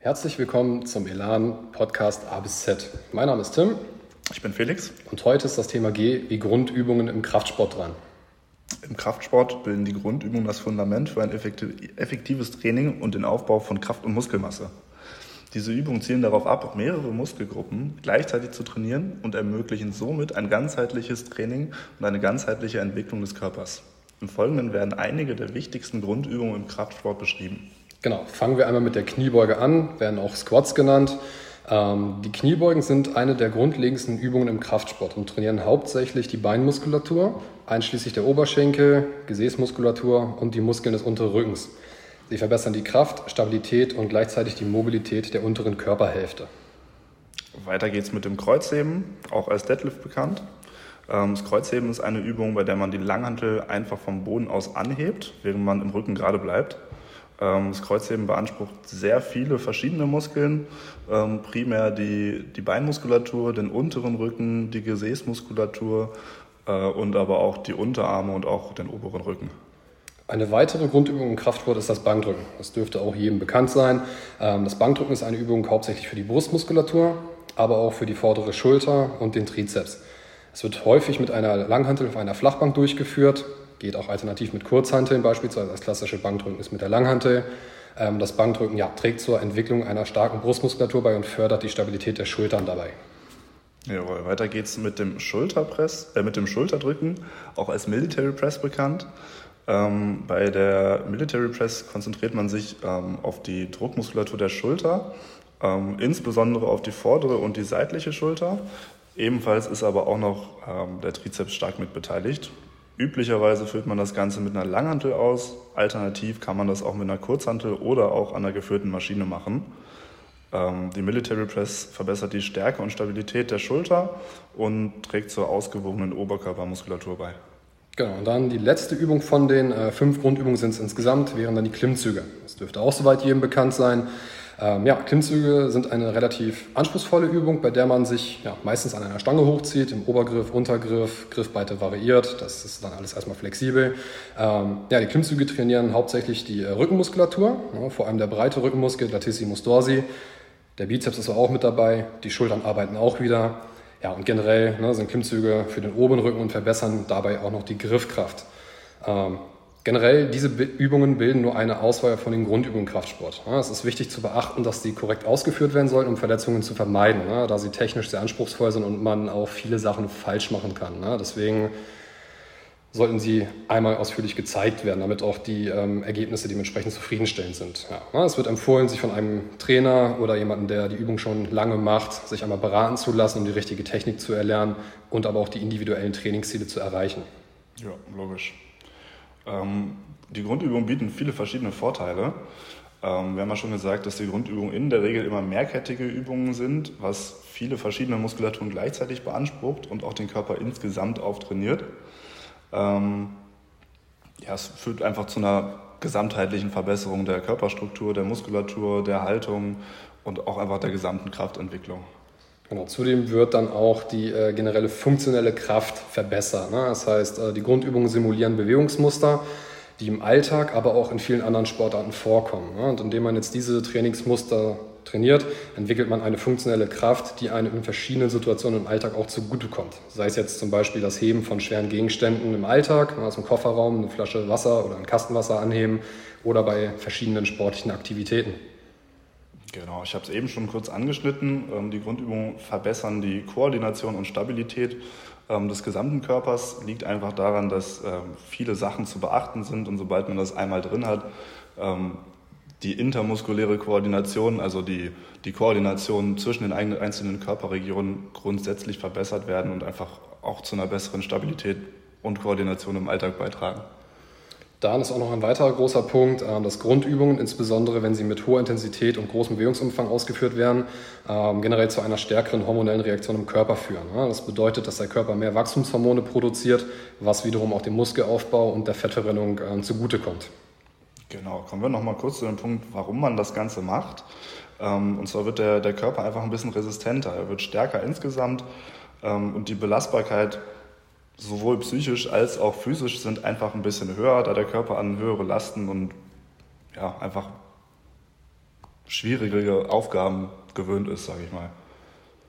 Herzlich willkommen zum Elan Podcast A bis Z. Mein Name ist Tim. Ich bin Felix. Und heute ist das Thema G wie Grundübungen im Kraftsport dran. Im Kraftsport bilden die Grundübungen das Fundament für ein effektives Training und den Aufbau von Kraft- und Muskelmasse. Diese Übungen zielen darauf ab, mehrere Muskelgruppen gleichzeitig zu trainieren und ermöglichen somit ein ganzheitliches Training und eine ganzheitliche Entwicklung des Körpers. Im Folgenden werden einige der wichtigsten Grundübungen im Kraftsport beschrieben. Genau, fangen wir einmal mit der Kniebeuge an, werden auch Squats genannt. Ähm, die Kniebeugen sind eine der grundlegendsten Übungen im Kraftsport und trainieren hauptsächlich die Beinmuskulatur, einschließlich der Oberschenkel, Gesäßmuskulatur und die Muskeln des unteren Rückens. Sie verbessern die Kraft, Stabilität und gleichzeitig die Mobilität der unteren Körperhälfte. Weiter geht's mit dem Kreuzheben, auch als Deadlift bekannt. Ähm, das Kreuzheben ist eine Übung, bei der man die Langhantel einfach vom Boden aus anhebt, während man im Rücken gerade bleibt. Ähm, das Kreuzheben beansprucht sehr viele verschiedene Muskeln, ähm, primär die, die Beinmuskulatur, den unteren Rücken, die Gesäßmuskulatur äh, und aber auch die Unterarme und auch den oberen Rücken. Eine weitere Grundübung im Kraftsport ist das Bankdrücken. Das dürfte auch jedem bekannt sein. Ähm, das Bankdrücken ist eine Übung hauptsächlich für die Brustmuskulatur, aber auch für die vordere Schulter und den Trizeps. Es wird häufig mit einer Langhantel auf einer Flachbank durchgeführt, geht auch alternativ mit Kurzhanteln beispielsweise. Das klassische Bankdrücken ist mit der Langhantel. Ähm, das Bankdrücken ja, trägt zur Entwicklung einer starken Brustmuskulatur bei und fördert die Stabilität der Schultern dabei. Jawohl, weiter geht's mit dem Schulterpress, äh, mit dem Schulterdrücken, auch als Military Press bekannt. Ähm, bei der Military Press konzentriert man sich ähm, auf die Druckmuskulatur der Schulter, ähm, insbesondere auf die vordere und die seitliche Schulter. Ebenfalls ist aber auch noch ähm, der Trizeps stark mit beteiligt. Üblicherweise führt man das Ganze mit einer Langhantel aus. Alternativ kann man das auch mit einer Kurzhantel oder auch an einer geführten Maschine machen. Ähm, die Military Press verbessert die Stärke und Stabilität der Schulter und trägt zur ausgewogenen Oberkörpermuskulatur bei. Genau, und dann die letzte Übung von den äh, fünf Grundübungen sind es insgesamt, wären dann die Klimmzüge. Das dürfte auch soweit jedem bekannt sein. Ähm, ja, Klimmzüge sind eine relativ anspruchsvolle Übung, bei der man sich ja, meistens an einer Stange hochzieht, im Obergriff, Untergriff, Griffbreite variiert. Das ist dann alles erstmal flexibel. Ähm, ja, die Klimmzüge trainieren hauptsächlich die äh, Rückenmuskulatur, ja, vor allem der breite Rückenmuskel, Latissimus dorsi. Der Bizeps ist auch mit dabei, die Schultern arbeiten auch wieder. Ja, und generell ne, sind Klimmzüge für den oberen Rücken und verbessern dabei auch noch die Griffkraft. Ähm, generell, diese Übungen bilden nur eine Auswahl von den Grundübungen im Kraftsport. Es ist wichtig zu beachten, dass die korrekt ausgeführt werden sollen, um Verletzungen zu vermeiden, da sie technisch sehr anspruchsvoll sind und man auch viele Sachen falsch machen kann. Deswegen sollten sie einmal ausführlich gezeigt werden, damit auch die ähm, Ergebnisse dementsprechend zufriedenstellend sind. Es wird empfohlen, sich von einem Trainer oder jemandem, der die Übung schon lange macht, sich einmal beraten zu lassen, um die richtige Technik zu erlernen und aber auch die individuellen Trainingsziele zu erreichen. Ja, logisch. Ähm, die Grundübungen bieten viele verschiedene Vorteile. Ähm, wir haben ja schon gesagt, dass die Grundübungen in der Regel immer mehrkettige Übungen sind, was viele verschiedene Muskulaturen gleichzeitig beansprucht und auch den Körper insgesamt auftrainiert. Ähm, ja, es führt einfach zu einer gesamtheitlichen Verbesserung der Körperstruktur, der Muskulatur, der Haltung und auch einfach der gesamten Kraftentwicklung. Genau, zudem wird dann auch die äh, generelle funktionelle Kraft verbessert. Ne? Das heißt, äh, die Grundübungen simulieren Bewegungsmuster, die im Alltag, aber auch in vielen anderen Sportarten vorkommen. Ne? Und indem man jetzt diese Trainingsmuster trainiert, entwickelt man eine funktionelle Kraft, die einem in verschiedenen Situationen im Alltag auch zugutekommt. Sei es jetzt zum Beispiel das Heben von schweren Gegenständen im Alltag, aus dem Kofferraum eine Flasche Wasser oder ein Kastenwasser anheben oder bei verschiedenen sportlichen Aktivitäten. Genau, ich habe es eben schon kurz angeschnitten. Ähm, die Grundübungen verbessern die Koordination und Stabilität ähm, des gesamten Körpers. Liegt einfach daran, dass ähm, viele Sachen zu beachten sind und sobald man das einmal drin hat, die intermuskuläre Koordination, also die, die Koordination zwischen den einzelnen Körperregionen grundsätzlich verbessert werden und einfach auch zu einer besseren Stabilität und Koordination im Alltag beitragen. Dann ist auch noch ein weiterer großer Punkt, ähm, dass Grundübungen, insbesondere wenn sie mit hoher Intensität und großem Bewegungsumfang ausgeführt werden, ähm, generell zu einer stärkeren hormonellen Reaktion im Körper führen. Das bedeutet, dass der Körper mehr Wachstumshormone produziert, was wiederum auch dem Muskelaufbau und der Fettverbrennung ähm, zugutekommt. Genau, kommen wir nochmal kurz zu dem Punkt, warum man das Ganze macht. Und zwar wird der, der Körper einfach ein bisschen resistenter, er wird stärker insgesamt und die Belastbarkeit sowohl psychisch als auch physisch sind einfach ein bisschen höher, da der Körper an höhere Lasten und ja, einfach schwierige Aufgaben gewöhnt ist, sage ich mal.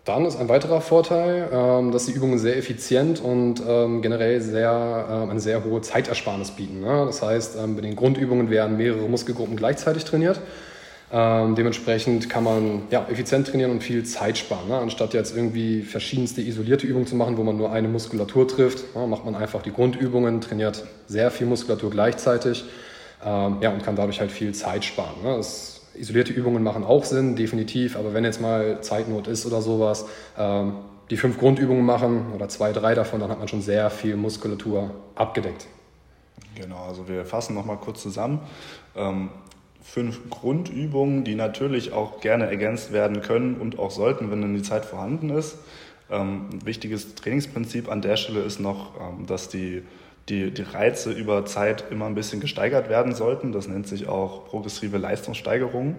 Dann ist ein weiterer Vorteil, ähm, dass die Übungen sehr effizient und ähm, generell sehr, ähm, eine sehr hohe Zeitersparnis bieten. Ne? Das heißt, bei den Grundübungen werden mehrere Muskelgruppen gleichzeitig trainiert. Dementsprechend kann man ja, effizient trainieren und viel Zeit sparen. Ne? Anstatt jetzt irgendwie verschiedenste isolierte Übungen zu machen, wo man nur eine Muskulatur trifft, ne? macht man einfach die Grundübungen, trainiert sehr viel Muskulatur gleichzeitig ja, und kann dadurch halt viel Zeit sparen. Das isolierte Übungen machen auch Sinn, definitiv, aber wenn jetzt mal Zeitnot ist oder sowas, ähm, die fünf Grundübungen machen oder zwei, drei davon, dann hat man schon sehr viel Muskulatur abgedeckt. Genau, also wir fassen nochmal kurz zusammen. Fünf Grundübungen, die natürlich auch gerne ergänzt werden können und auch sollten, wenn dann die Zeit vorhanden ist. Ähm, ein wichtiges Trainingsprinzip an der Stelle ist noch, ähm, dass die die, die Reize über Zeit immer ein bisschen gesteigert werden sollten. Das nennt sich auch progressive Leistungssteigerung,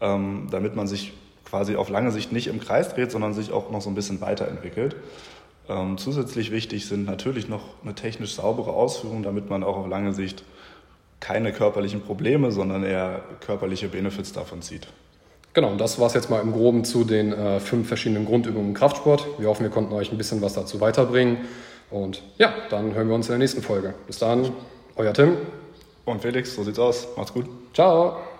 ähm, damit man sich quasi auf lange Sicht nicht im Kreis dreht, sondern sich auch noch so ein bisschen weiterentwickelt. Zusätzlich wichtig sind natürlich noch eine technisch saubere Ausführung, damit man auch auf lange Sicht keine körperlichen Probleme, sondern eher körperliche Benefits davon zieht. Genau, und das war es jetzt mal im Groben zu den äh, fünf verschiedenen Grundübungen im Kraftsport. Wir hoffen, wir konnten euch ein bisschen was dazu weiterbringen. Und ja, dann hören wir uns in der nächsten Folge. Bis dann, euer Tim. Und Felix, so sieht's aus. Macht's gut. Ciao.